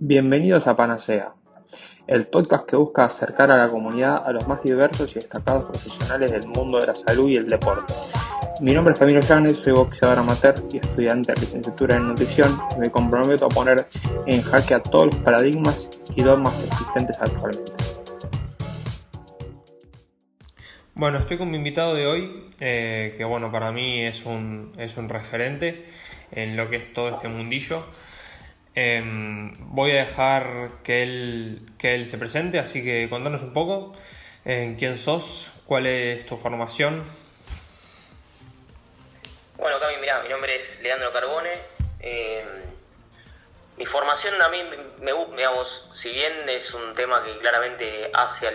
Bienvenidos a Panacea, el podcast que busca acercar a la comunidad a los más diversos y destacados profesionales del mundo de la salud y el deporte. Mi nombre es Camilo Llanes, soy boxeador amateur y estudiante de licenciatura en nutrición me comprometo a poner en jaque a todos los paradigmas y dogmas existentes actualmente. Bueno, estoy con mi invitado de hoy, eh, que bueno, para mí es un, es un referente en lo que es todo este mundillo. Em, voy a dejar que él, que él se presente, así que contanos un poco en quién sos, cuál es tu formación. Bueno, Cami, mira, mi nombre es Leandro Carbone. Em, mi formación a mí me gusta, digamos, si bien es un tema que claramente hace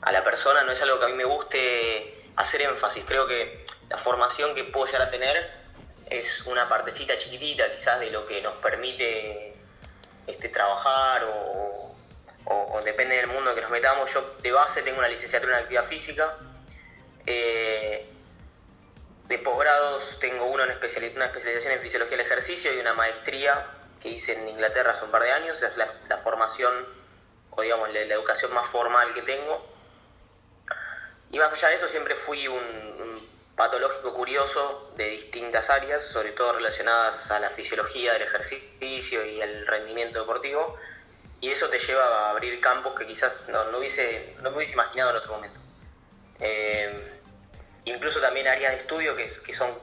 a la persona, no es algo que a mí me guste hacer énfasis. Creo que la formación que puedo llegar a tener es una partecita chiquitita quizás de lo que nos permite este, trabajar o, depende del mundo que nos metamos. Yo de base tengo una licenciatura en actividad física. Eh, de posgrados tengo uno una especialización en fisiología del ejercicio y una maestría que hice en Inglaterra hace un par de años. Es la, formación o digamos la, educación más formal que tengo. Y más allá de eso siempre fui un patológico curioso de distintas áreas, sobre todo relacionadas a la fisiología del ejercicio y el rendimiento deportivo, y eso te lleva a abrir campos que quizás no, hubiese, no hubiese imaginado en otro momento. Eh, incluso también áreas de estudio que, son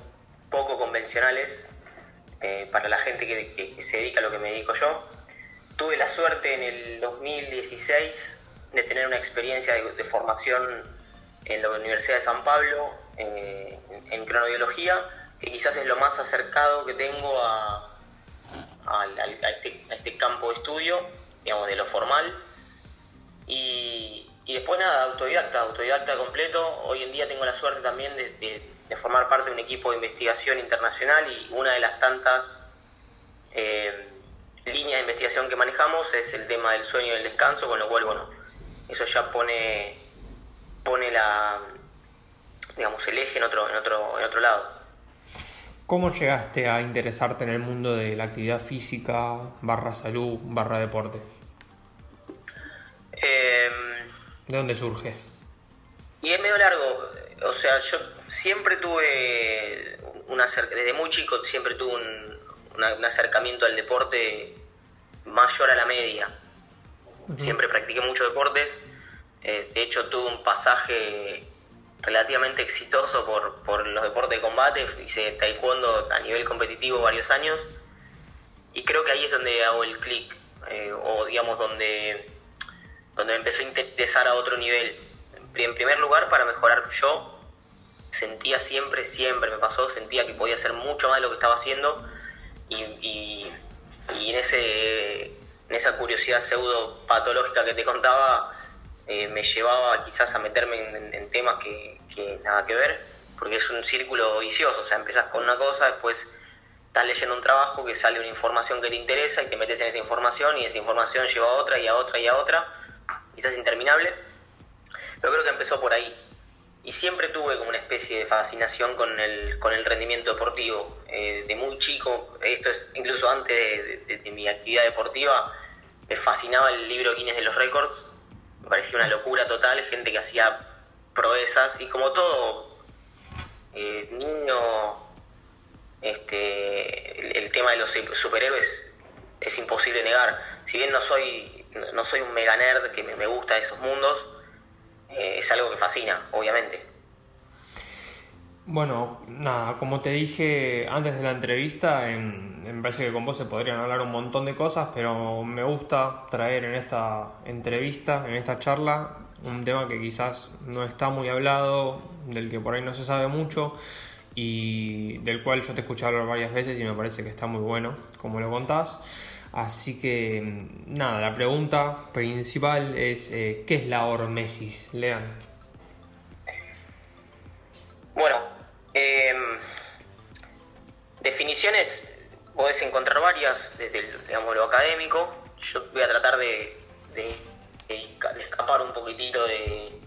poco convencionales eh, para la gente que, se dedica a lo que me dedico yo. Tuve la suerte en el 2016 de tener una experiencia de formación en la Universidad de San Pablo, en cronobiología, que quizás es lo más acercado que tengo a, este, este, campo de estudio, digamos, de lo formal. Y, después nada, autodidacta, autodidacta completo. Hoy en día tengo la suerte también de, formar parte de un equipo de investigación internacional y una de las tantas eh, líneas de investigación que manejamos es el tema del sueño y del descanso, con lo cual, bueno, eso ya pone, pone la, digamos, el eje en otro, en otro, en otro lado. ¿Cómo llegaste a interesarte en el mundo de la actividad física, barra salud, barra deporte? Em, ¿De dónde surge? Y es medio largo. O sea, yo siempre tuve, una, desde muy chico siempre tuve un, acercamiento al deporte mayor a la media. Siempre practiqué muchos deportes. Eh, de hecho, tuve un pasaje relativamente exitoso por, por los deportes de combate, hice taekwondo a nivel competitivo varios años y creo que ahí es donde hago el clic eh, o digamos donde, donde me empezó a interesar a otro nivel. En primer lugar para mejorar yo, sentía siempre, siempre me pasó, sentía que podía hacer mucho más de lo que estaba haciendo y, y, en, ese, en esa curiosidad pseudo patológica que te contaba, eh, me llevaba quizás a meterme en, temas que, nada que ver, porque es un círculo vicioso, o sea, empezás con una cosa, después estás leyendo un trabajo que sale una información que te interesa y te metes en esa información y esa información lleva a otra y a otra y a otra, quizás interminable, pero creo que empezó por ahí. Y siempre tuve como una especie de fascinación con el, con el rendimiento deportivo. Eh, de muy chico, esto es incluso antes de mi actividad deportiva, me fascinaba el libro Guinness de los Récords, parecía una locura total, gente que hacía proezas y como todo eh, niño, este, el, tema de los superhéroes es imposible negar. Si bien no soy, no soy un mega nerd que me, gusta esos mundos, eh, es algo que fascina, obviamente. Bueno, nada, como te dije antes de la entrevista, en, me parece que con vos se podrían hablar un montón de cosas, pero me gusta traer en esta entrevista, en esta charla, un tema que quizás no está muy hablado, del que por ahí no se sabe mucho y del cual yo te he escuchado hablar varias veces y me parece que está muy bueno, como lo contás. Así que, nada, la pregunta principal es, eh, ¿qué es la hormesis? Lean. Bueno, em, definiciones podés encontrar varias desde digamos, lo académico. Yo voy a tratar de, escapar un poquitito de,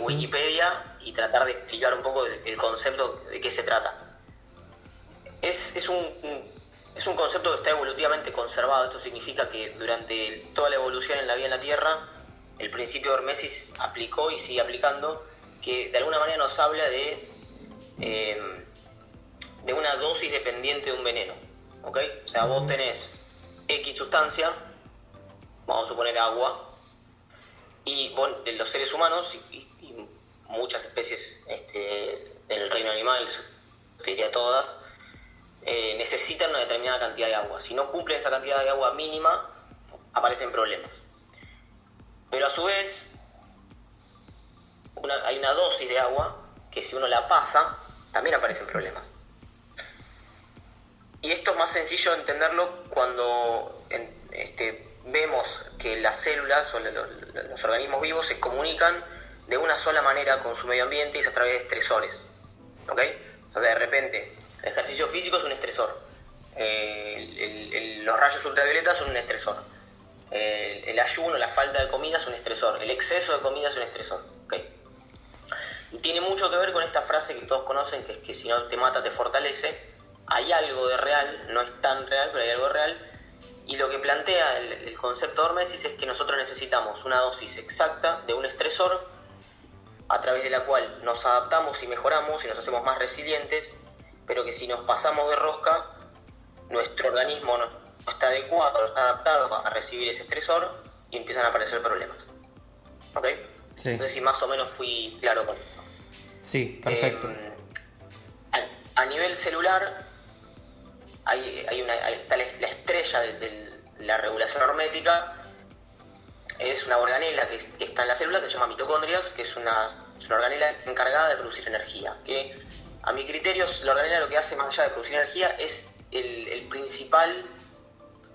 Wikipedia y tratar de explicar un poco el, concepto de qué se trata. Es, un, es un concepto que está evolutivamente conservado. Esto significa que durante toda la evolución en la vida en la Tierra, el principio de Hormesis aplicó y sigue aplicando, que de alguna manera nos habla de, eh, de una dosis dependiente de un veneno. ¿ok? O sea, vos tenés X sustancia, vamos a suponer agua, y los seres humanos y, muchas especies este, del reino animal, te diría todas, eh, necesitan una determinada cantidad de agua. Si no cumplen esa cantidad de agua mínima, aparecen problemas. Pero a su vez, hay una dosis de agua que si uno la pasa, también aparecen problemas. Y esto es más sencillo de entenderlo cuando este, vemos que las células o los, organismos vivos se comunican de una sola manera con su medio ambiente y es a través de estresores. ¿Ok? O sea, de repente, el ejercicio físico es un estresor. los rayos ultravioletas son un estresor. El, ayuno, la falta de comida es un estresor. El exceso de comida es un estresor. ¿ok? Y tiene mucho que ver con esta frase que todos conocen, que es que si no te mata, te fortalece hay algo de real, no es tan real, pero hay algo real. Y lo que plantea el, concepto de Hormesis es que nosotros necesitamos una dosis exacta de un estresor a través de la cual nos adaptamos y mejoramos y nos hacemos más resilientes, pero que si nos pasamos de rosca, nuestro organismo no, está adecuado, no está adaptado a recibir ese estresor y empiezan a aparecer problemas. ¿Ok? Sí. No sé si más o menos fui claro con esto. Sí, perfecto. Em, a nivel celular, hay, hay una, está la, estrella de, la regulación hormética, es una organela que, está en la célula que se llama mitocondrias, que es una, organela encargada de producir energía. Que a mi criterio, la organela lo que hace más allá de producir energía es el, principal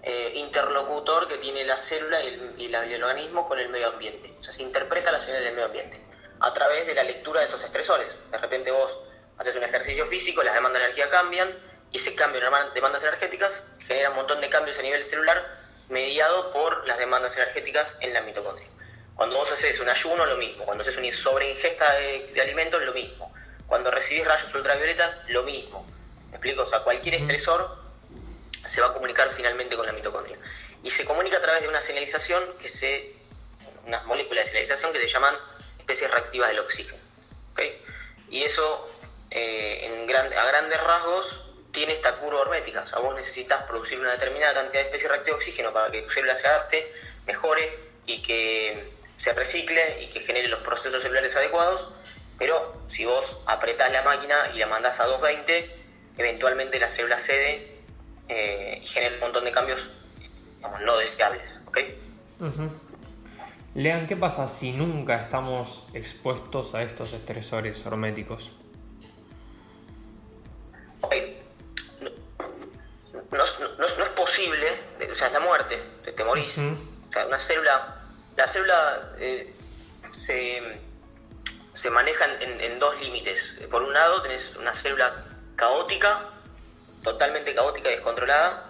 eh, interlocutor que tiene la célula y, el, organismo con el medio ambiente. O sea, se interpreta las señales del medio ambiente a través de la lectura de estos estresores. De repente vos haces un ejercicio físico, las demandas de energía cambian, y ese cambio en demandas energéticas genera un montón de cambios a nivel celular mediado por las demandas energéticas en la mitocondria. Cuando vos haces un ayuno, lo mismo. Cuando haces una sobreingesta de, de alimentos, lo mismo. Cuando recibís rayos ultravioletas, lo mismo. ¿Me explico? O sea, cualquier estresor se va a comunicar finalmente con la mitocondria. Y se comunica a través de una señalización que se. unas moléculas de señalización que se llaman especies reactivas del oxígeno. ¿okay? Y eso, eh, a grandes rasgos, tiene esta curva hermética. O sea, vos necesitas producir una determinada cantidad de especies reactivas de oxígeno para que tu célula se adapte, mejore y que se recicle y que genere los procesos celulares adecuados. Pero si vos apretás la máquina y la mandás a 220, eventualmente la célula cede eh, y genera un montón de cambios no deseables. Lean, ¿qué pasa si nunca estamos expuestos a estos estresores horméticos? no, es posible, o sea, es la muerte, te, morís. O sea, una célula, la célula eh, se, se maneja en, dos límites. Por un lado tenés una célula caótica, totalmente caótica y descontrolada,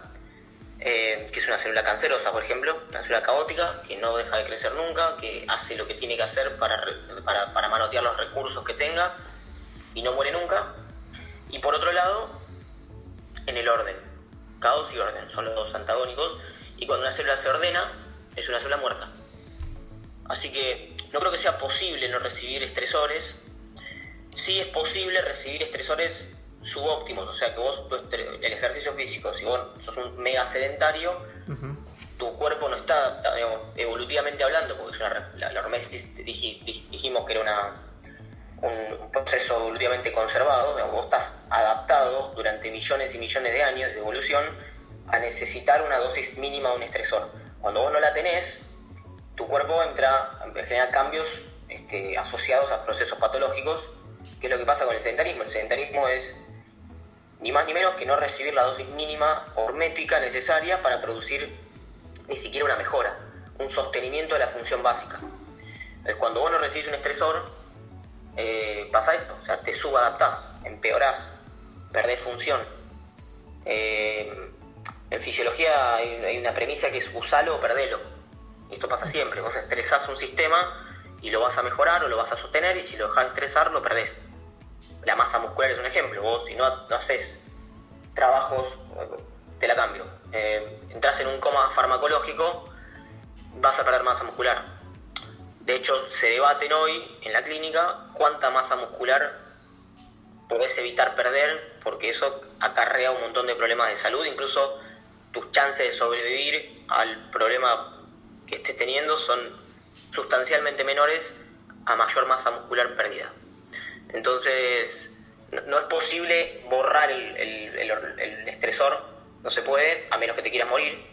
eh, que es una célula cancerosa, por ejemplo, una célula caótica que no deja de crecer nunca, que hace lo que tiene que hacer para, para, para manotear los recursos que tenga y no muere nunca. Y por otro lado, en el orden caos y orden, son los dos antagónicos, y cuando una célula se ordena, es una célula muerta. Así que no creo que sea posible no recibir estresores. Sí es posible recibir estresores subóptimos, o sea que vos, el ejercicio físico, si vos sos un mega sedentario, tu cuerpo no está evolutivamente hablando, porque la, la dijimos que era una, un proceso evolutivamente conservado, vos estás adaptado durante millones y millones de años de evolución a necesitar una dosis mínima de un estresor. Cuando vos no la tenés, tu cuerpo entra, genera cambios este, asociados a procesos patológicos, que es lo que pasa con el sedentarismo. El sedentarismo es ni más ni menos que no recibir la dosis mínima hormética necesaria para producir ni siquiera una mejora, un sostenimiento de la función básica. Entonces, cuando vos no recibís un estresor, eh, pasa esto, o sea, te subadaptás, empeorás, perdés función. Eh, en fisiología hay, una premisa que es usalo o perdelo. Y esto pasa siempre, vos estresás un sistema y lo vas a mejorar o lo vas a sostener y si lo dejas de estresar lo perdés. La masa muscular es un ejemplo, vos si no, haces trabajos te la cambio. Eh, entras en un coma farmacológico, vas a perder masa muscular. De hecho, se debaten hoy en la clínica cuánta masa muscular podés evitar perder, porque eso acarrea un montón de problemas de salud, incluso tus chances de sobrevivir al problema que estés teniendo son sustancialmente menores a mayor masa muscular perdida. Entonces, no, es posible borrar el, estresor, no se puede, a menos que te quieras morir.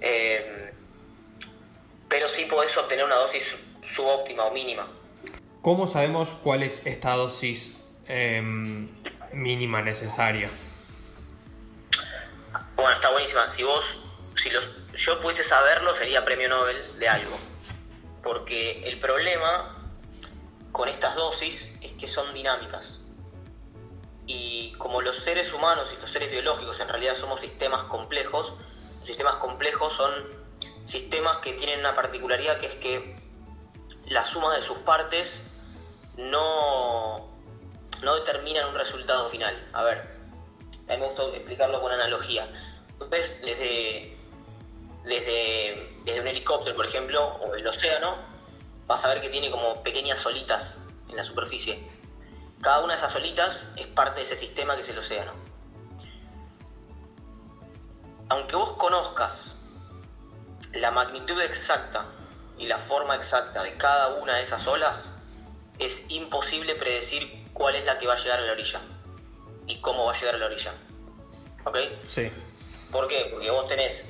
Eh, pero sí podés obtener una dosis subóptima o mínima. ¿Cómo sabemos cuál es esta dosis em, mínima necesaria? Bueno, está buenísima. Si vos, si los, yo pudiese saberlo, sería premio Nobel de algo. Porque el problema con estas dosis es que son dinámicas. Y como los seres humanos y los seres biológicos en realidad somos sistemas complejos, los sistemas complejos son sistemas que tienen una particularidad que es que la suma de sus partes no, no un resultado final. A ver, a mí me gusta explicarlo con analogía. Ves desde, desde, desde un helicóptero, por ejemplo, o el océano, vas a ver que tiene como pequeñas solitas en la superficie. Cada una de esas solitas es parte de ese sistema que es el océano. Aunque vos conozcas la magnitud exacta y la forma exacta de cada una de esas olas, es imposible predecir cuál es la que va a llegar a la orilla y cómo va a llegar a la orilla. ¿Ok? Sí. ¿Por qué? Porque vos tenés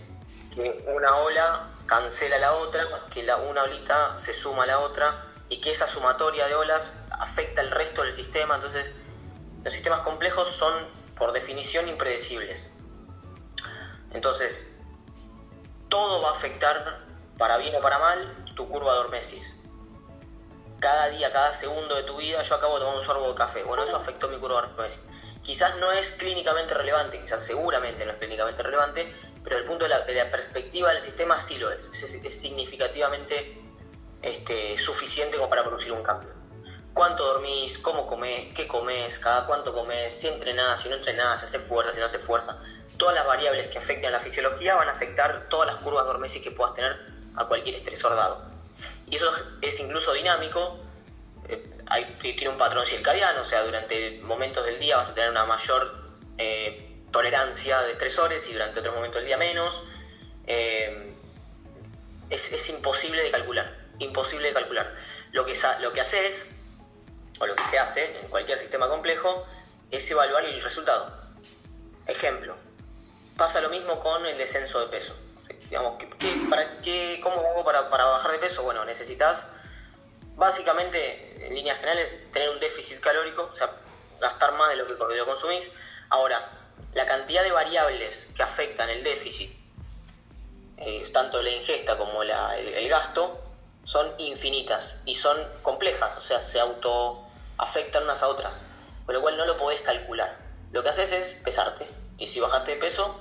que una ola cancela la otra, que la, una olita se suma a la otra y que esa sumatoria de olas afecta el resto del sistema. Entonces, los sistemas complejos son por definición impredecibles. Entonces, todo va a afectar, para bien o para mal, tu curva de hormesis. Cada día, cada segundo de tu vida, yo acabo de tomar un sorbo de café. Bueno, eso afectó mi curva de hormesis. Quizás no es clínicamente relevante, quizás seguramente no es clínicamente relevante, pero desde el punto de la, perspectiva del sistema sí lo es. Es, significativamente este, suficiente como para producir un cambio. ¿Cuánto dormís? ¿Cómo comés? ¿Qué comés? ¿Cada cuánto comés? Si entrenás, si no entrenás, si hace fuerza, si no hace fuerza. Todas las variables que afecten a la fisiología van a afectar todas las curvas hormesis que puedas tener a cualquier estresor dado. Y eso es incluso dinámico, eh, tiene un patrón circadiano, o sea, durante momentos del día vas a tener una mayor eh, tolerancia de estresores y durante otros momentos del día menos. Eh, es, imposible de calcular, imposible de calcular. Lo que, lo que haces, o lo que se hace en cualquier sistema complejo, es evaluar el resultado. Ejemplo, pasa lo mismo con el descenso de peso. Digamos, para, qué, ¿cómo hago para, para bajar de peso? Bueno, necesitas básicamente, en líneas generales, tener un déficit calórico, o sea, gastar más de lo que lo consumís. Ahora, la cantidad de variables que afectan el déficit, eh, tanto la ingesta como el, gasto, son infinitas y son complejas, o sea, se auto afectan unas a otras, con lo cual no lo podés calcular. Lo que haces es pesarte, y si bajaste de peso,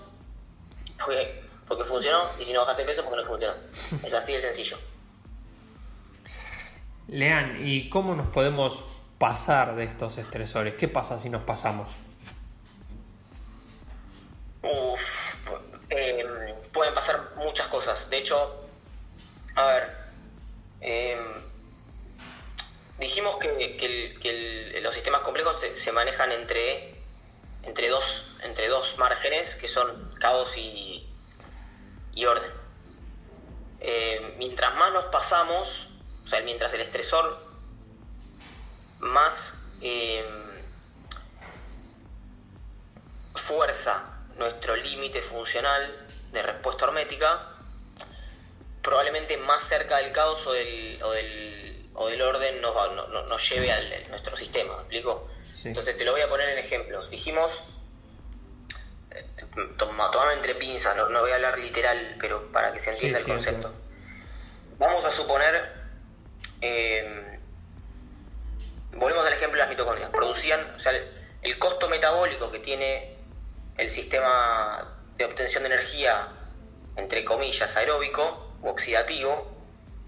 porque funcionó, y si no bajaste de peso, porque no funcionó. Es así de sencillo. Lean, ¿y cómo nos podemos pasar de estos estresores? ¿Qué pasa si nos pasamos? Em, pueden pasar muchas cosas. De hecho, a ver, em, dijimos que, los sistemas complejos se, manejan entre, entre, dos, entre dos márgenes, que son caos y, y orden. Em, mientras más nos pasamos, o sea, mientras el estresor más fuerza nuestro límite funcional de respuesta hermética, probablemente más cerca del caos o del, o del, o del orden nos, nos, lleve a nuestro sistema, ¿me explico? Entonces te lo voy a poner en ejemplos. Dijimos, eh, toma, entre pinzas, no, voy a hablar literal, pero para que se entienda el concepto. Vamos a suponer, eh, volvemos al ejemplo de las mitocondrias, producían, o sea, el costo metabólico que tiene el sistema de obtención de energía, entre comillas, aeróbico oxidativo,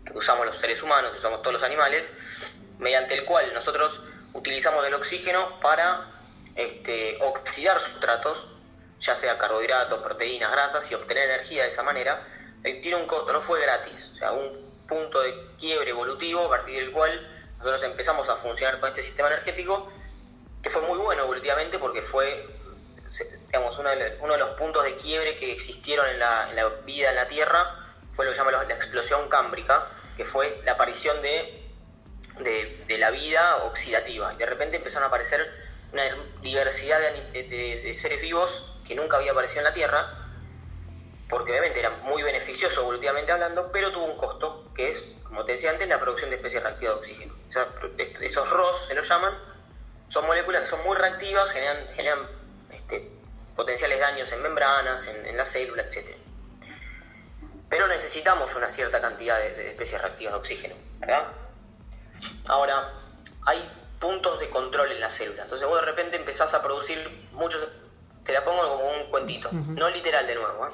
que usamos los seres humanos, usamos todos los animales, mediante el cual nosotros utilizamos el oxígeno para este, oxidar sustratos ya sea carbohidratos, proteínas, grasas, y obtener energía de esa manera, eh, tiene un costo, no fue gratis. O sea, un punto de quiebre evolutivo a partir del cual nosotros empezamos a funcionar con este sistema energético, que fue muy bueno evolutivamente porque fue digamos, uno de, los puntos de quiebre que existieron en la, vida en la Tierra, fue lo que llama la explosión cámbrica, que fue la aparición de, de, la vida oxidativa. Y de repente empezaron a aparecer una diversidad de, seres vivos que nunca había aparecido en la Tierra, porque obviamente era muy beneficioso evolutivamente hablando, pero tuvo un costo, que es, como te decía antes, la producción de especies reactivas de oxígeno. esos ROS se los llaman, son moléculas que son muy reactivas, generan, generan este, potenciales daños en membranas, en, la célula, etc. Pero necesitamos una cierta cantidad de, especies reactivas de oxígeno, ¿verdad? Ahora, hay puntos de control en la célula. Entonces vos de repente empezás a producir muchos... Te la pongo como un cuentito, no literal de nuevo. ¿eh?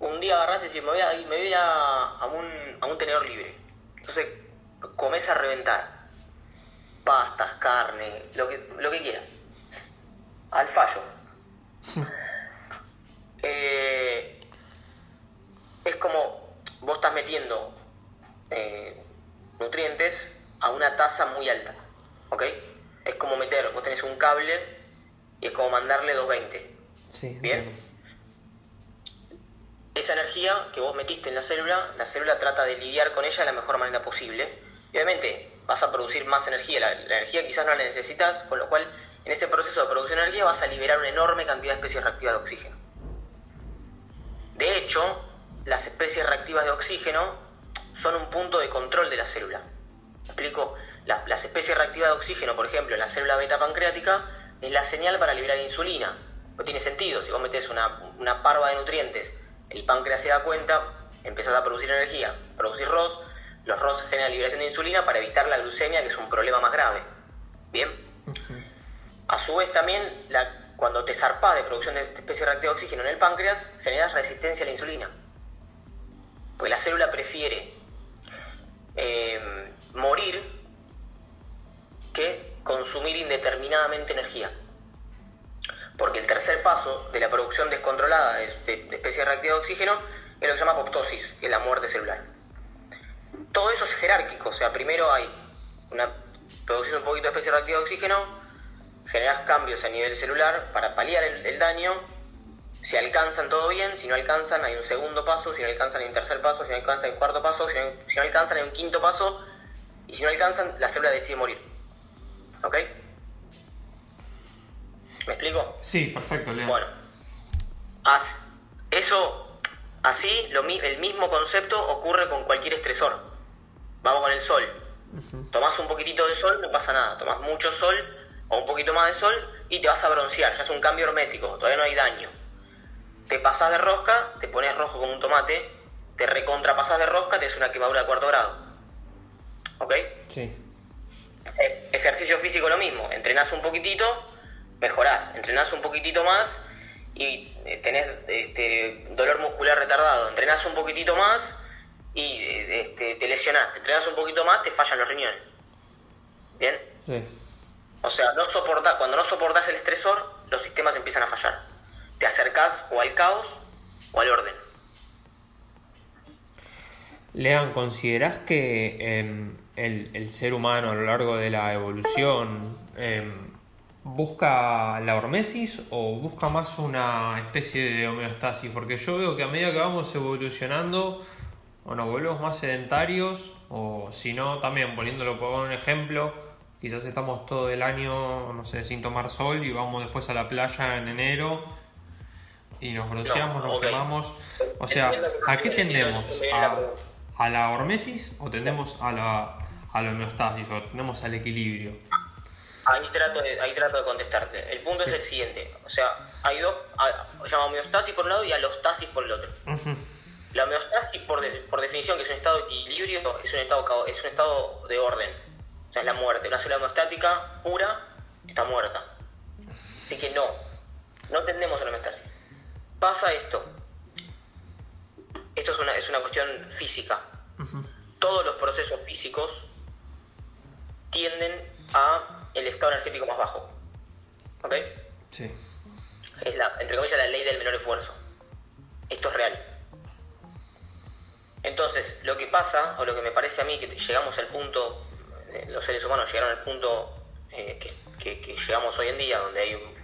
Un día agarrás y decís, me voy a, me voy a, un, a un tenedor libre. Entonces comes a reventar. Pastas, carne, lo que, lo que quieras al fallo. Eh, es como vos estás metiendo eh, nutrientes a una tasa muy alta, ¿ok? Es como meter, vos tenés un cable y es como mandarle 220. Sí, ¿Bien? Esa energía que vos metiste en la célula, la célula trata de lidiar con ella de la mejor manera posible. Y obviamente vas a producir más energía, la energía quizás no la necesitas, con lo cual en ese proceso de producción de energía vas a liberar una enorme cantidad de especies reactivas de oxígeno. De hecho, las especies reactivas de oxígeno son un punto de control de la célula. ¿Me explico? las especies reactivas de oxígeno, por ejemplo, en la célula beta pancreática, es la señal para liberar insulina. No tiene sentido, si vos metés una, una parva de nutrientes, el páncreas se da cuenta, empezás a producir energía, producir ROS, los ROS generan liberación de insulina para evitar la glucemia, que es un problema más grave. ¿Bien? A su vez también, cuando te zarpas de producción de especie reactiva de oxígeno en el páncreas, generas resistencia a la insulina. Porque la célula prefiere eh, morir que consumir indeterminadamente energía. Porque el tercer paso de la producción descontrolada de, de especie reactiva de oxígeno es lo que se llama apoptosis, que es la muerte celular. Todo eso es jerárquico, o sea, primero hay una producción un poquito de especie reactiva de oxígeno, generas cambios a nivel celular para paliar el, daño. Si alcanzan todo bien, si no alcanzan hay un segundo paso, si no alcanzan hay un tercer paso, si no alcanzan hay un cuarto paso, si no, alcanzan hay un quinto paso y si no alcanzan la célula decide morir. ¿Ok? ¿Me explico? Sí, perfecto, Leo. Bueno, eso, así, el mismo concepto ocurre con cualquier estresor. Vamos con el sol. Tomás un poquitito de sol, no pasa nada. Tomás mucho sol, o un poquito más de sol y te vas a broncear, ya es un cambio hermético, todavía no hay daño. Te pasas de rosca, te pones rojo como un tomate, te recontrapasas de rosca, te es una quemadura de cuarto grado. ¿Ok? Sí. E, ejercicio físico lo mismo, entrenás un poquitito, mejorás, entrenás un poquitito más y eh, tenés este, dolor muscular retardado, entrenás un poquitito más y este, te lesionás, te entrenás un poquito más, te fallan los riñones. ¿Bien? Sí. O sea, no soporta, cuando no soportas el estresor, los sistemas empiezan a fallar. Te o al caos o al orden. Lean, ¿considerás que em, el, ser humano a lo largo de la evolución em, busca la hormesis o busca más una especie de homeostasis? Porque yo veo que a medida que vamos evolucionando, o nos volvemos más sedentarios, o si no, también poniéndolo por un ejemplo, quizás estamos todo el año, no sé, sin tomar sol y vamos después a la playa en enero y nos bronceamos, nos quemamos. O sea, ¿a qué tendemos? ¿A, la hormesis o tendemos a la, a la homeostasis o tendemos al equilibrio? Ahí trato de, ahí trato de contestarte. El punto es el siguiente. O sea, hay dos, se llama homeostasis por un lado y alostasis por el otro. La homeostasis, por, por definición, que es un estado de equilibrio, es un estado, es un estado de orden sea, es la muerte. Una célula hemostática pura está muerta. Así que no, no tendemos a la homeostasis. Pasa esto. Esto es una, es una cuestión física. Todos los procesos físicos tienden a el estado energético más bajo. ¿Ok? Sí. es la, entre comillas, la ley del menor esfuerzo. Esto es real. Entonces, lo que pasa, o lo que me parece a mí, que llegamos al punto, eh, los seres humanos llegaron al punto eh, que, que, llegamos hoy en día, donde hay,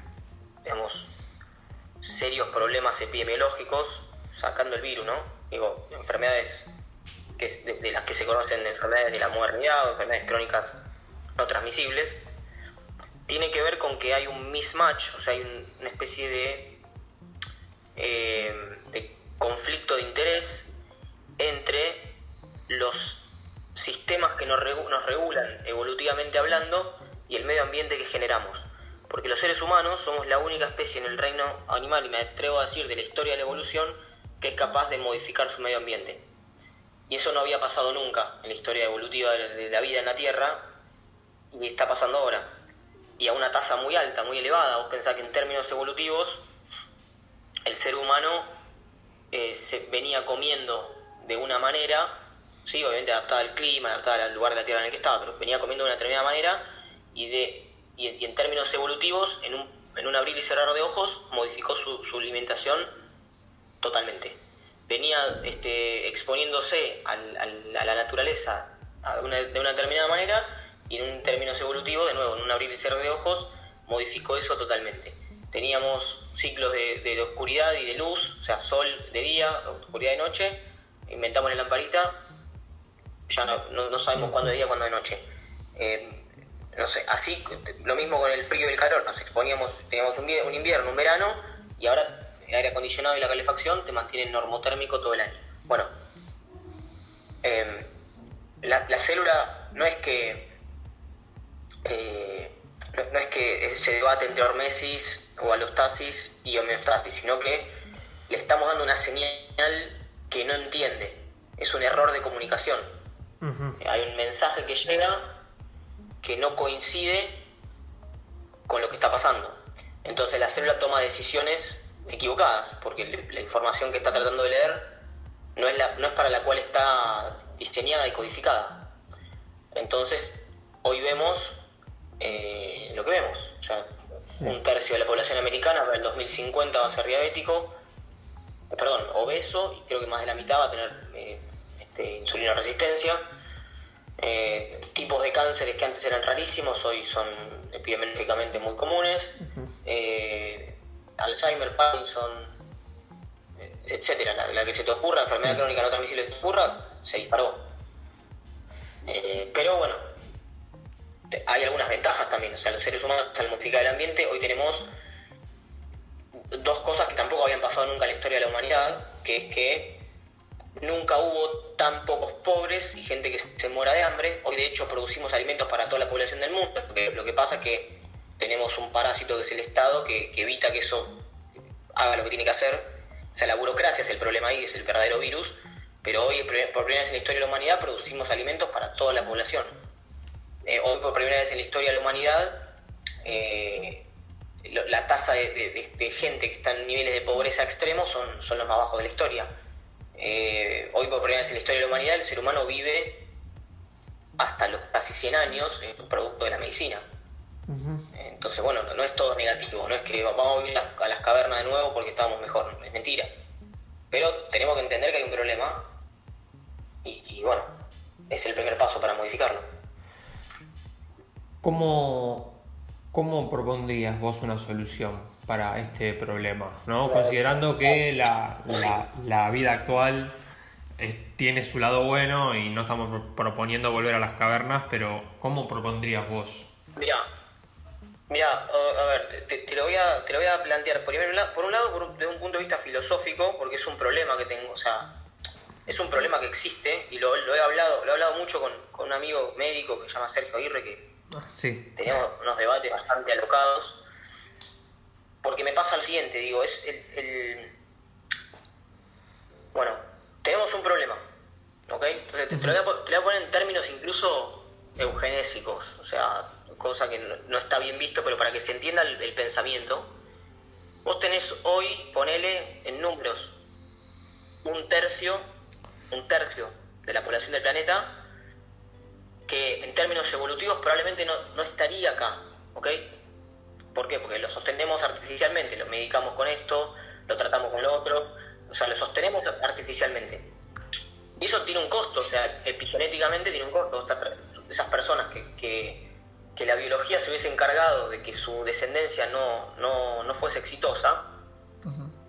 digamos, serios problemas epidemiológicos, sacando el virus, ¿no? Digo, enfermedades que, de, las que se conocen enfermedades de la modernidad o enfermedades crónicas no transmisibles, tiene que ver con que hay un mismatch, o sea, hay una especie de, eh, conflicto de interés entre los sistemas que nos regulan evolutivamente hablando y el medio ambiente que generamos. Porque los seres humanos somos la única especie en el reino animal, y me atrevo a decir de la historia de la evolución, que es capaz de modificar su medio ambiente. Y eso no había pasado nunca en la historia evolutiva de la vida en la Tierra, y está pasando ahora. Y a una tasa muy alta, muy elevada. Vos pensás que en términos evolutivos, el ser humano eh, se venía comiendo de una manera, sí, obviamente adaptada al clima, adaptada al lugar de la Tierra en el que estaba, pero venía comiendo de una determinada manera y, de, y, en términos evolutivos, en un, en un abrir y cerrar de ojos, modificó su, su alimentación totalmente. Venía este, exponiéndose a la naturaleza de una determinada manera y en un términos evolutivo, de nuevo, en un abrir y cerrar de ojos, modificó eso totalmente. Teníamos ciclos de, de, oscuridad y de luz, o sea, sol de día, oscuridad de noche, inventamos la lamparita, ya no sabemos cuándo de día, cuándo de noche. Eh, no sé, así, lo mismo con el frío y el calor, nos exponíamos, teníamos un, un invierno, un verano, y ahora el aire acondicionado y la calefacción te mantienen normotérmico todo el año. Bueno, eh, la, la, célula no es que eh, no, no, es que se debate entre hormesis o alostasis y homeostasis, sino que le estamos dando una señal que no entiende. Es un error de comunicación. Uh -huh. Hay un mensaje que llega que no coincide con lo que está pasando. Entonces la célula toma decisiones equivocadas, porque la información que está tratando de leer no es, la, no es para la cual está diseñada y codificada. Entonces, hoy vemos eh, lo que vemos. O sea, un tercio de la población americana para el 2050 va a ser diabético, perdón, obeso, y creo que más de la mitad va a tener eh, este, insulina resistencia. Eh, tipos de cánceres que antes eran rarísimos, hoy son epidemiológicamente muy comunes. Uh -huh. Alzheimer, Parkinson, etcétera, la, la, que se te ocurra, enfermedad sí. crónica no transmisible se te ocurra, se disparó. Eh, pero bueno, hay algunas ventajas también, o sea, los seres humanos al modificar el ambiente, hoy tenemos dos cosas que tampoco habían pasado nunca en la historia de la humanidad, que es que nunca hubo tan pocos pobres y gente que se muera de hambre. Hoy de hecho producimos alimentos para toda la población del mundo, porque lo que pasa es que tenemos un parásito que es el Estado que, evita que eso haga lo que tiene que hacer. O sea, la burocracia es el problema ahí, es el verdadero virus, pero hoy por primera vez en la historia de la humanidad producimos alimentos para toda la población. Eh, hoy por primera vez en la historia de la humanidad eh, la tasa de, gente que está en niveles de pobreza extremos son, son los más bajos de la historia. Eh, hoy por primera vez en la historia de la humanidad el ser humano vive hasta los casi 100 años producto de la medicina. Uh -huh. Entonces, bueno, no, no, es todo negativo, no es que vamos a vivir las, a las cavernas de nuevo porque estábamos mejor, es mentira. Pero tenemos que entender que hay un problema y, y bueno, es el primer paso para modificarlo. ¿Cómo, ¿Cómo propondrías vos una solución para este problema? ¿no? Considerando que la, la, la vida actual eh, tiene su lado bueno y no estamos proponiendo volver a las cavernas, pero ¿cómo propondrías vos? Mira, mira, a ver, te, te, lo voy a, te lo voy a plantear por, por un lado por, desde un punto de vista filosófico, porque es un problema que tengo, o sea, es un problema que existe y lo, lo he hablado, lo he hablado mucho con, con un amigo médico que se llama Sergio Aguirre, que sí. Teníamos unos debates bastante alocados. Porque me pasa lo siguiente, digo, es el. Bueno, tenemos un problema, ¿ok? Entonces te, lo voy a, poner en términos incluso eugenésicos, o sea, cosa que no, no está bien visto, pero para que se entienda el, el, pensamiento. Vos tenés hoy, ponele en números, un tercio, un tercio de la población del planeta que en términos evolutivos probablemente no, no estaría acá, ¿ok? ¿Por qué? Porque lo sostenemos artificialmente, lo medicamos con esto, lo tratamos con lo otro, o sea, lo sostenemos artificialmente. Y eso tiene un costo, o sea, epigenéticamente tiene un costo. Esas personas que, que, que la biología se hubiese encargado de que su descendencia no, no, no fuese exitosa,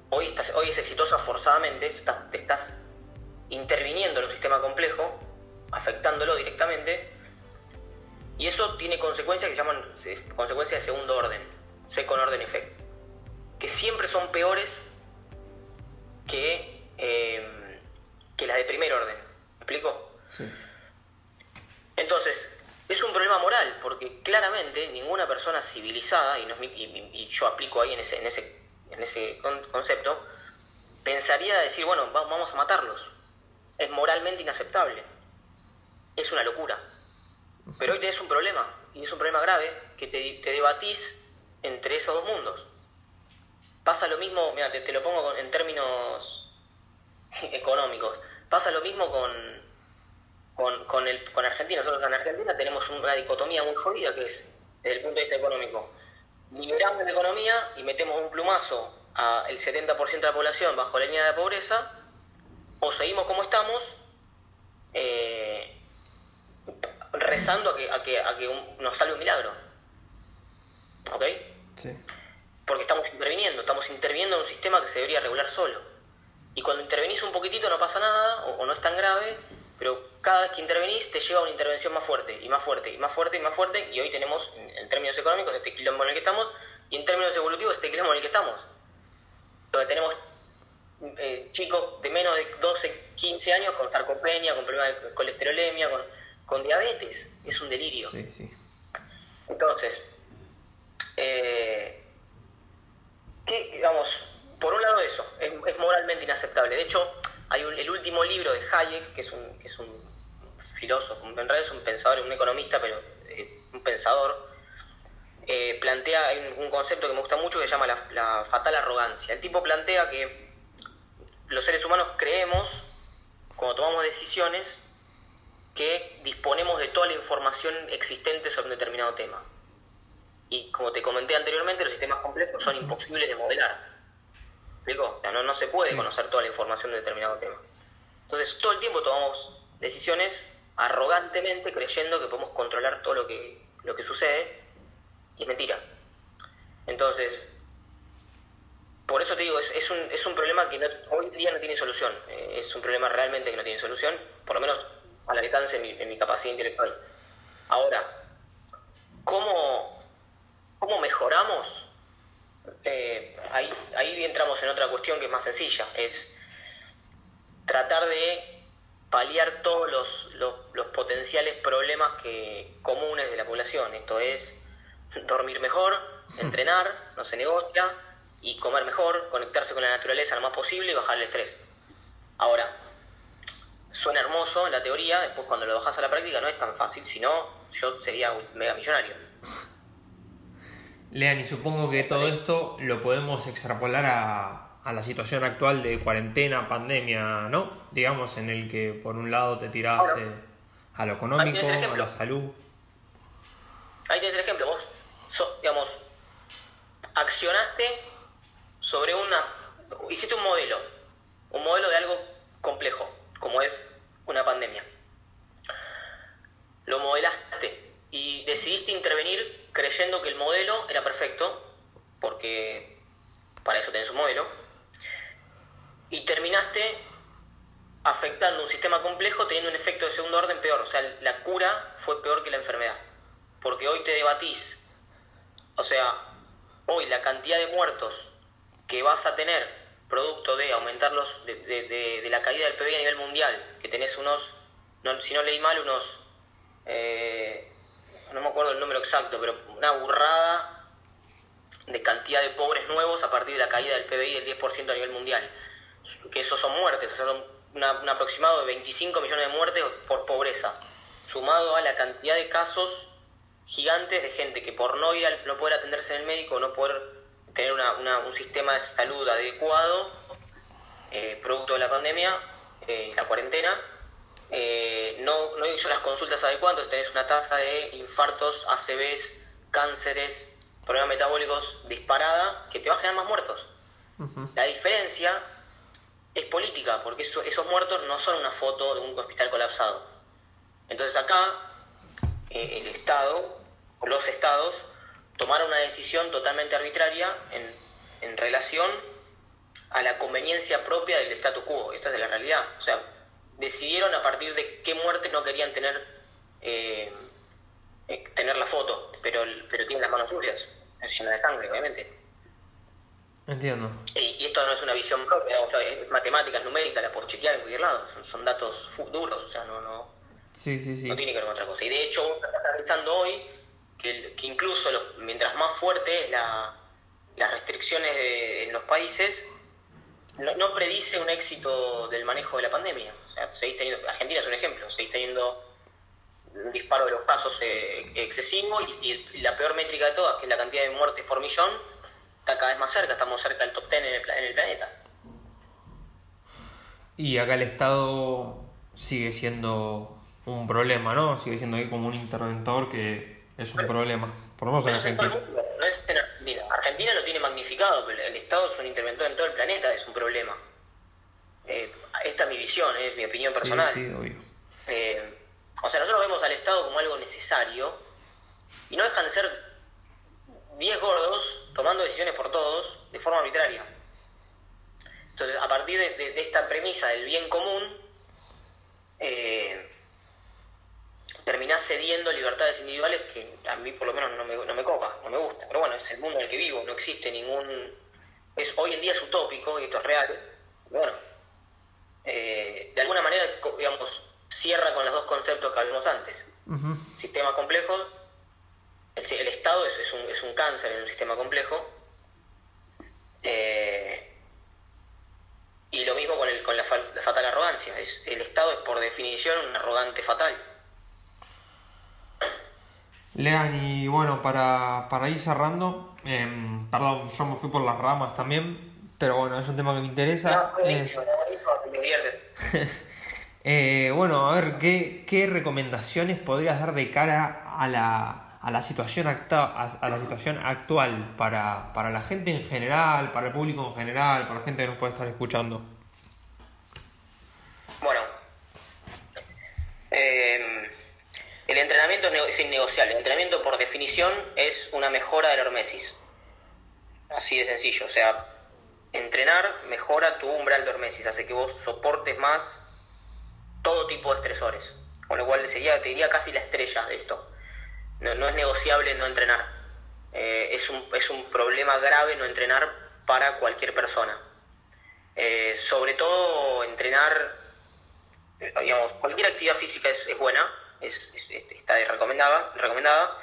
hoy, estás, hoy es exitosa forzadamente, estás, te estás interviniendo en un sistema complejo, afectándolo directamente, y eso tiene consecuencias que se llaman consecuencias de segundo orden, second order effect, que siempre son peores que, eh, que las de primer orden. ¿Me explico? Entonces, es un problema moral, porque claramente ninguna persona civilizada, y, yo aplico ahí en ese, en ese, en ese concepto, pensaría decir, bueno, vamos a matarlos. Es moralmente inaceptable. Es una locura. Pero hoy tenés un problema, y es un problema grave, que te, debatís entre esos dos mundos. Pasa lo mismo, mira, te, lo pongo en términos económicos, pasa lo mismo con, con, con, el, con Argentina. Nosotros en Argentina tenemos una dicotomía muy jodida que es, desde el punto de vista económico, liberamos la economía y metemos un plumazo al 70% de la población bajo la línea de pobreza, o seguimos como estamos, eh, rezando a que, a que, a que nos salve un milagro. ¿Ok? Sí. Porque estamos interviniendo, estamos interviniendo en un sistema que se debería regular solo. Y cuando intervenís un poquitito no pasa nada, o, no es tan grave, pero cada vez que intervenís te lleva a una intervención más fuerte, y más fuerte, y más fuerte, y más fuerte, y hoy tenemos, en, términos económicos, este quilombo en el que estamos, y en términos evolutivos, este quilombo en el que estamos. Donde tenemos eh, chicos de menos de 12, 15 años con sarcopenia, con problemas de colesterolemia, con con diabetes. Es un delirio. Sí, sí. Entonces, eh, digamos, por un lado eso, es, moralmente inaceptable. De hecho, hay el último libro de Hayek, que es un, es un filósofo, en realidad es un pensador, un economista, pero eh, un pensador, eh, plantea un, concepto que me gusta mucho que se llama la, la fatal arrogancia. El tipo plantea que los seres humanos creemos, cuando tomamos decisiones, que disponemos de toda la información existente sobre un determinado tema. Y como te comenté anteriormente, los sistemas complejos son imposibles de modelar. ¿Explico? no, no se puede conocer toda la información de un determinado tema. Entonces, todo el tiempo tomamos decisiones arrogantemente creyendo que podemos controlar todo lo que, lo que sucede y es mentira. Entonces, por eso te digo, es, es, un, es un problema que hoy día no tiene solución. Eh, es un problema realmente que no tiene solución, por lo menos al alcance de mi, capacidad intelectual. Ahora, ¿cómo, cómo mejoramos? Eh, ahí, ahí entramos en otra cuestión que es más sencilla, es tratar de paliar todos los, los, potenciales problemas que, comunes de la población. Esto es dormir mejor, entrenar, no se negocia, y comer mejor, conectarse con la naturaleza lo más posible y bajar el estrés. Ahora, suena hermoso en la teoría, después cuando lo bajas a la práctica no es tan fácil, si no, yo sería un mega millonario. Lean, y supongo que todo esto lo podemos extrapolar a, la situación actual de cuarentena, pandemia, ¿no? Digamos, en el que por un lado te tirás eh, a lo económico, a la salud. Ahí tienes el ejemplo, vos, digamos, accionaste sobre una. hiciste un modelo, un modelo de algo complejo como es una pandemia. Lo modelaste y decidiste intervenir creyendo que el modelo era perfecto, porque para eso tenés un modelo, y terminaste afectando un sistema complejo teniendo un efecto de segundo orden peor. O sea, la cura fue peor que la enfermedad. Porque hoy te debatís, o sea, hoy la cantidad de muertos que vas a tener producto de aumentar los, de, la caída del PIB a nivel mundial, que tenés unos, si no leí mal, unos, eh, no me acuerdo el número exacto, pero una burrada de cantidad de pobres nuevos a partir de la caída del PBI del 10% a nivel mundial. Que esos son muertes, o sea, son un aproximado de 25 millones de muertes por pobreza, sumado a la cantidad de casos gigantes de gente que por no ir a, no poder atenderse en el médico, no poder tener un sistema de salud adecuado, eh, producto de la pandemia, eh, la cuarentena. Eh, no, no hizo las consultas adecuadas, entonces tenés una tasa de infartos, ACVs, cánceres, problemas metabólicos disparada que te va a generar más muertos. La diferencia es política, porque esos muertos no son una foto de un hospital colapsado. Entonces acá eh, el Estado, los estados, tomaron una decisión totalmente arbitraria en, en relación a la conveniencia propia del statu quo. Esta es la realidad. O sea, decidieron a partir de qué muertes no querían tener eh, eh, tener la foto, pero, pero tienen las manos sucias, llena de sangre, obviamente. Entiendo. Y, esto no es una visión propia, o sea, es matemáticas, numéricas, la puedo chequear en cualquier lado, son, datos duros, o sea, no, no, sí, sí, sí. no tiene que ver con otra cosa. Y de hecho, está pensando hoy que, incluso mientras más fuerte es la, las restricciones en los países, no, predice un éxito del manejo de la pandemia. O sea, teniendo, Argentina es un ejemplo, seguís teniendo un disparo de los casos eh, excesivo y, la peor métrica de todas, que es la cantidad de muertes por millón, está cada vez más cerca, estamos cerca del top 10 en el, en el planeta. Y acá el Estado sigue siendo un problema, ¿no? Sigue siendo ahí como un interventor que es un problema, por lo menos en Argentina. No es en Argentina. Argentina lo tiene magnificado, pero el Estado es un interventor en todo el planeta, es un problema. Eh, esta es mi visión, es mi opinión personal. Sí, obvio. Eh, o sea, nosotros vemos al Estado como algo necesario y no dejan de ser 10 gordos tomando decisiones por todos de forma arbitraria. Entonces, a partir de, esta premisa del bien común, eh, terminás cediendo libertades individuales que a mí por lo menos no me, no me copa, no me gusta. Pero bueno, es el mundo en el que vivo, no existe ningún... Es, hoy en día es utópico y esto es real. Bueno, eh, de alguna manera, digamos, cierra con los dos conceptos que hablamos antes. Sistemas complejos, el, Estado es, un, es, un, cáncer en un sistema complejo. Eh, y lo mismo con, el, con la, fatal arrogancia. Es, el Estado es por definición un arrogante fatal. Lean, y bueno, para, para ir cerrando, em, perdón, yo me fui por las ramas también, pero bueno, es un tema que me interesa. Eh, bueno, a ver, ¿qué, ¿qué, recomendaciones podrías dar de cara a la, a la, situación, acta, a, la situación actual para, para, la gente en general, para el público en general, para la gente que nos puede estar escuchando? Bueno, eh, entrenamiento es innegociable. El entrenamiento, por definición, es una mejora de hormesis. Así de sencillo. O sea, entrenar mejora tu umbral de hormesis, hace que vos soportes más todo tipo de estresores. Con lo cual sería, te diría casi la estrella de esto. No, es negociable no entrenar. Eh, es, un, es un problema grave no entrenar para cualquier persona. Eh, sobre todo entrenar, digamos, cualquier actividad física es, buena, es, está recomendada, recomendada,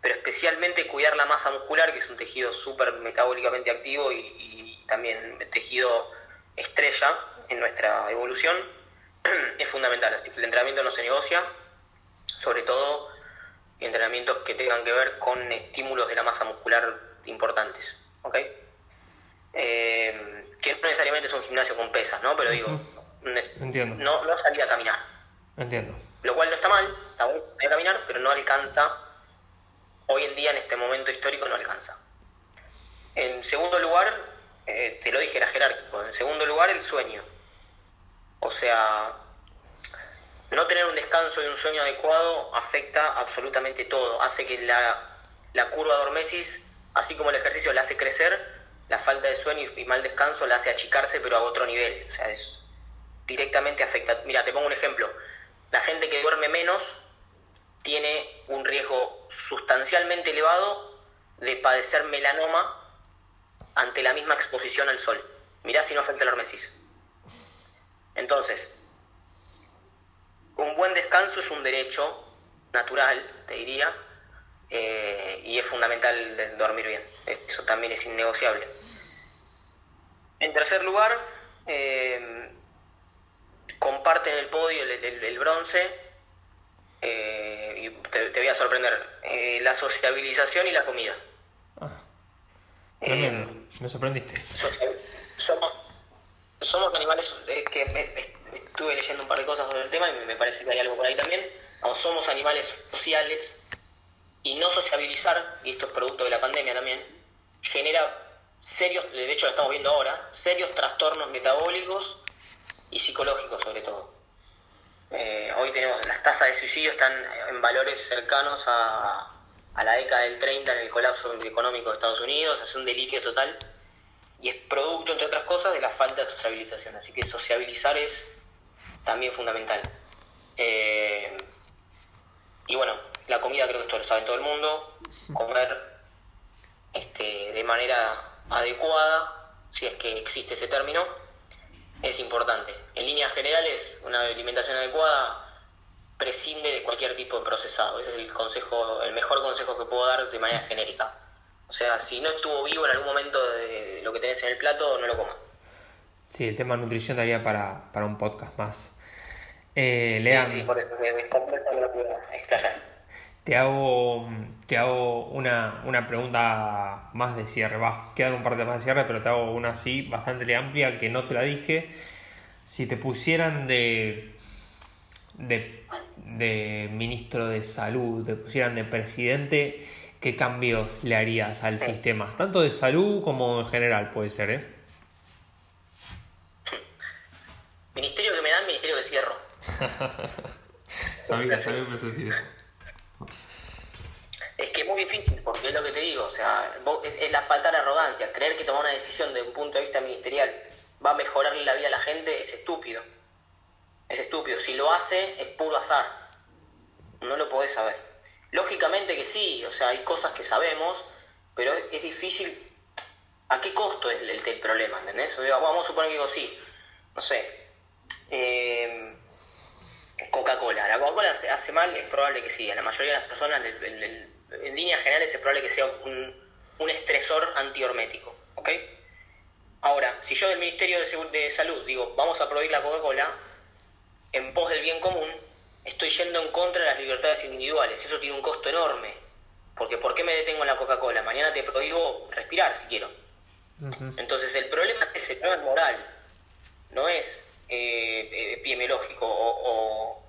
pero especialmente cuidar la masa muscular, que es un tejido súper metabólicamente activo y, y también tejido estrella en nuestra evolución es fundamental. El entrenamiento no se negocia, sobre todo entrenamientos que tengan que ver con estímulos de la masa muscular importantes. ¿ok? Eh, que no necesariamente es un gimnasio con pesas, ¿no? Pero digo, Entiendo. No, no salir a caminar. Entiendo. Lo cual no está mal, está bueno caminar, pero no alcanza, hoy en día en este momento histórico no alcanza. En segundo lugar, eh, te lo dije, era jerárquico. En segundo lugar, el sueño. O sea, no tener un descanso y un sueño adecuado afecta absolutamente todo. Hace que la, curva de hormesis, así como el ejercicio la hace crecer, la falta de sueño y mal descanso la hace achicarse, pero a otro nivel. O sea, es directamente afecta. Mira, te pongo un ejemplo. La gente que duerme menos tiene un riesgo sustancialmente elevado de padecer melanoma ante la misma exposición al sol. Mirá si no afecta la hormesis. Entonces, un buen descanso es un derecho natural, te diría, eh, y es fundamental dormir bien. Eso también es innegociable. En tercer lugar, eh, comparten el podio el, bronce, eh, y te, voy a sorprender, la sociabilización y la comida. Ah, me sorprendiste. Somos, somos animales, es que estuve leyendo un par de cosas sobre el tema y me parece que hay algo por ahí también. somos animales sociales y no sociabilizar, y esto es producto de la pandemia también, genera serios, de hecho lo estamos viendo ahora, serios trastornos metabólicos y psicológicos sobre todo. Eh, hoy tenemos las tasas de suicidio están en valores cercanos a, la década del 30 en el colapso económico de Estados Unidos, es un delirio total y es producto, entre otras cosas, de la falta de sociabilización. Así que sociabilizar es también fundamental. Eh, y bueno, la comida creo que esto lo sabe todo el mundo. Comer este, de manera adecuada, si es que existe ese término, es importante. En líneas generales, una alimentación adecuada prescinde de cualquier tipo de procesado. Ese es el consejo, el mejor consejo que puedo dar de manera genérica. O sea, si no estuvo vivo en algún momento de lo que tenés en el plato, no lo comas. Sí, el tema nutrición daría para, para un podcast más. Eh, Lean, Sí, por eso, es lo puedo explayar. Te hago, te hago una, una pregunta más de cierre. Va, quedan un par de más de cierre, pero te hago una así, bastante amplia, que no te la dije. Si te pusieran de, de, de ministro de salud, te pusieran de presidente, ¿qué cambios le harías al sistema? Tanto de salud como en general, puede ser, ¿eh? Ministerio que me dan, ministerio que cierro. Sabía, sabía que me Es que es muy difícil, porque es lo que te digo, o sea, es, la falta de arrogancia. Creer que tomar una decisión desde un punto de vista ministerial va a mejorarle la vida a la gente es estúpido. Es estúpido. Si lo hace, es puro azar. No lo podés saber. Lógicamente que sí, o sea, hay cosas que sabemos, pero es, difícil. ¿A qué costo es el problema? ¿Entendés? O sea, vamos a suponer que digo, sí, no sé. eh, Coca-Cola. La Coca-Cola hace, mal, es probable que sí. A la mayoría de las personas, el- el- en líneas generales, es probable que sea un, un estresor antihormético. ¿Ok? Ahora, si yo del Ministerio de, Segu- de Salud digo, vamos a prohibir la Coca-Cola, en pos del bien común, estoy yendo en contra de las libertades individuales. Eso tiene un costo enorme. Porque ¿por qué me detengo en la Coca-Cola? Mañana te prohíbo respirar si quiero. Entonces el problema es el problema moral, no es eh, eh, epidemiológico o, o,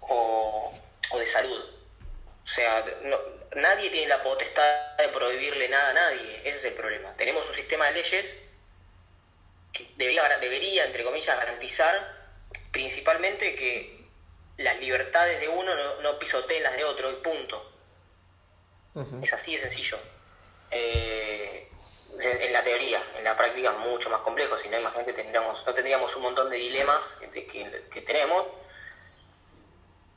o- o de salud. O sea, no- nadie tiene la potestad de prohibirle nada a nadie, ese es el problema. Tenemos un sistema de leyes que debería, debería entre comillas, garantizar principalmente que las libertades de uno no, no pisoteen las de otro y punto. Es así de sencillo. Eh, en, la teoría, en la práctica mucho más complejo, si no imagínate tendríamos, no tendríamos un montón de dilemas que, que- que tenemos.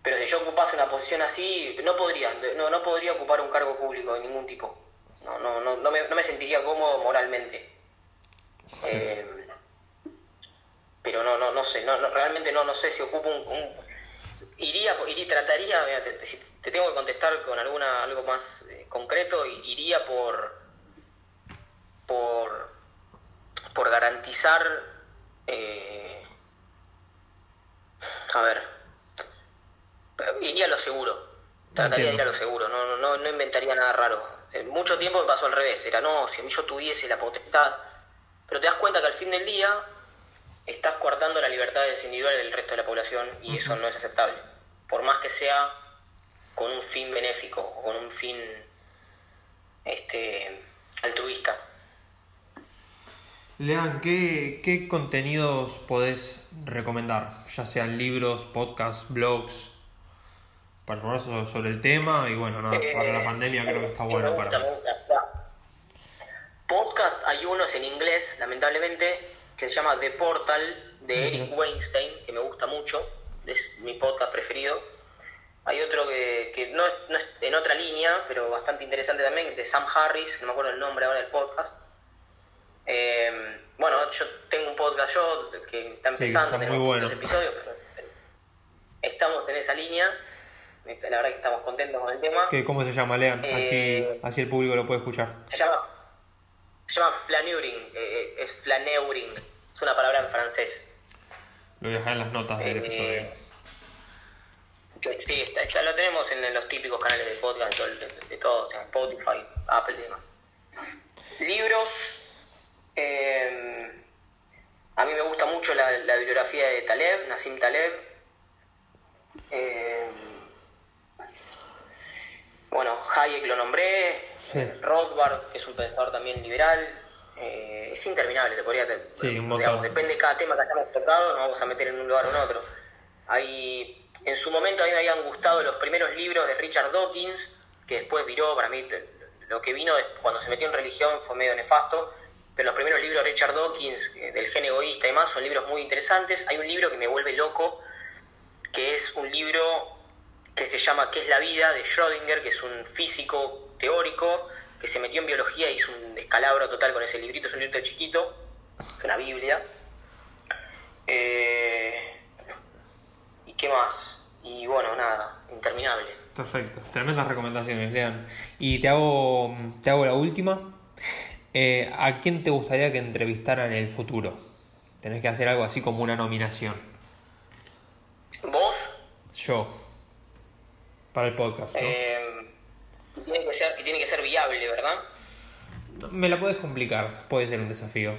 Pero si yo ocupase una posición así, no podría, no, no podría ocupar un cargo público de ningún tipo. No, no, no, no, me, no me sentiría cómodo moralmente. Eh, pero no, no, no sé, no, no, realmente no, no sé si ocupo un, un- iría, iría, trataría, mira, te, te- si te tengo que contestar con alguna algo más eh, concreto, iría por por por garantizar eh, a ver iría a lo seguro trataría de ir a lo seguro no, no, no, inventaría nada raro En mucho tiempo me pasó al revés era no si yo tuviese la potestad pero te das cuenta que al fin del día estás coartando la libertad individual del resto de la población y eso no es aceptable. Por más que sea con un fin benéfico o con un fin este altruista. Lean, ¿qué, ¿qué contenidos podés recomendar? Ya sean libros, podcasts, blogs, para informar sobre, el tema y bueno, nada, para la Eh, pandemia creo que está bueno gusta, para... Podcast hay uno, es en inglés, lamentablemente, que se llama The Portal de Eric Weinstein, que me gusta mucho, es mi podcast preferido. Hay otro que, que no, es, no es en otra línea, pero bastante interesante también, de Sam Harris, no me acuerdo el nombre ahora del podcast. Eh, bueno, yo tengo un podcast yo que está Sí, empezando, está muy bueno. dos episodios, pero estamos en esa línea. La verdad que estamos contentos con el tema. ¿Qué, ¿Cómo se llama, Lean? Eh, Así, así el público lo puede escuchar. Se llama, se llama flaneuring, eh, es flaneuring, es una palabra en francés. Lo voy a dejar en las notas del Eh, episodio. sí, está, ya lo tenemos en los típicos canales de podcast, de, de, de todos, en Spotify, Apple y demás. Libros, eh, a mí me gusta mucho la, la bibliografía de Taleb, Nassim Taleb. Eh, bueno, Hayek lo nombré, Rothbard, que es un pensador también liberal. Eh, es interminable, te podría. Sí, depende de cada tema que hayamos tocado, nos vamos a meter en un lugar o en otro. Hay, en su momento a mí me habían gustado los primeros libros de Richard Dawkins, que después viró, para mí lo que vino cuando se metió en religión fue medio nefasto, pero los primeros libros de Richard Dawkins, eh, del gen egoísta y demás, son libros muy interesantes. Hay un libro que me vuelve loco, que es un libro que se llama ¿Qué es la vida? de Schrödinger, que es un físico teórico que se metió en biología y hizo un descalabro total con ese librito, es un librito chiquito, es una Biblia. Eh, ¿Y qué más? Y bueno, nada, interminable. Perfecto, tremendas recomendaciones, Lean. Y te hago, te hago la última. Eh, ¿A quién te gustaría que entrevistara en el futuro? Tenés que hacer algo así como una nominación. ¿Vos? Yo. Para el podcast. ¿no? Eh, tiene que, ser, tiene que ser viable, ¿verdad? Me la puedes complicar, puede ser un desafío.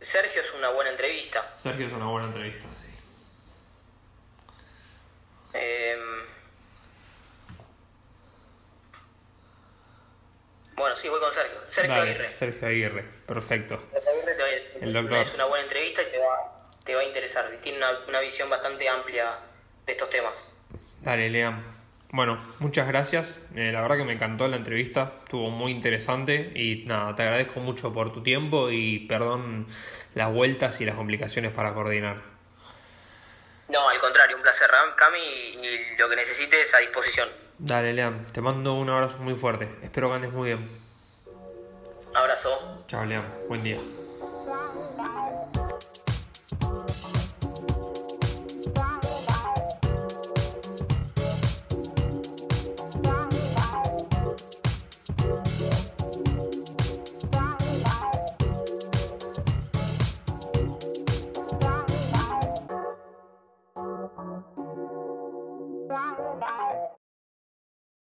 Sergio es una buena entrevista. Sergio es una buena entrevista, sí. Eh, Bueno, sí, voy con Sergio. Sergio Aguirre. Sergio Aguirre, perfecto. Sergio Aguirre te va, el doctor. Es una buena entrevista y te va, te va a interesar. Tiene una, una visión bastante amplia de estos temas. Dale, Leam. Bueno, muchas gracias. Eh, la verdad que me encantó la entrevista, estuvo muy interesante y nada, te agradezco mucho por tu tiempo y perdón las vueltas y las complicaciones para coordinar. No, al contrario, un placer, Cami, y lo que necesites a disposición. Dale, Leam, te mando un abrazo muy fuerte. Espero que andes muy bien. Abrazo. Chao, Leam. Buen día.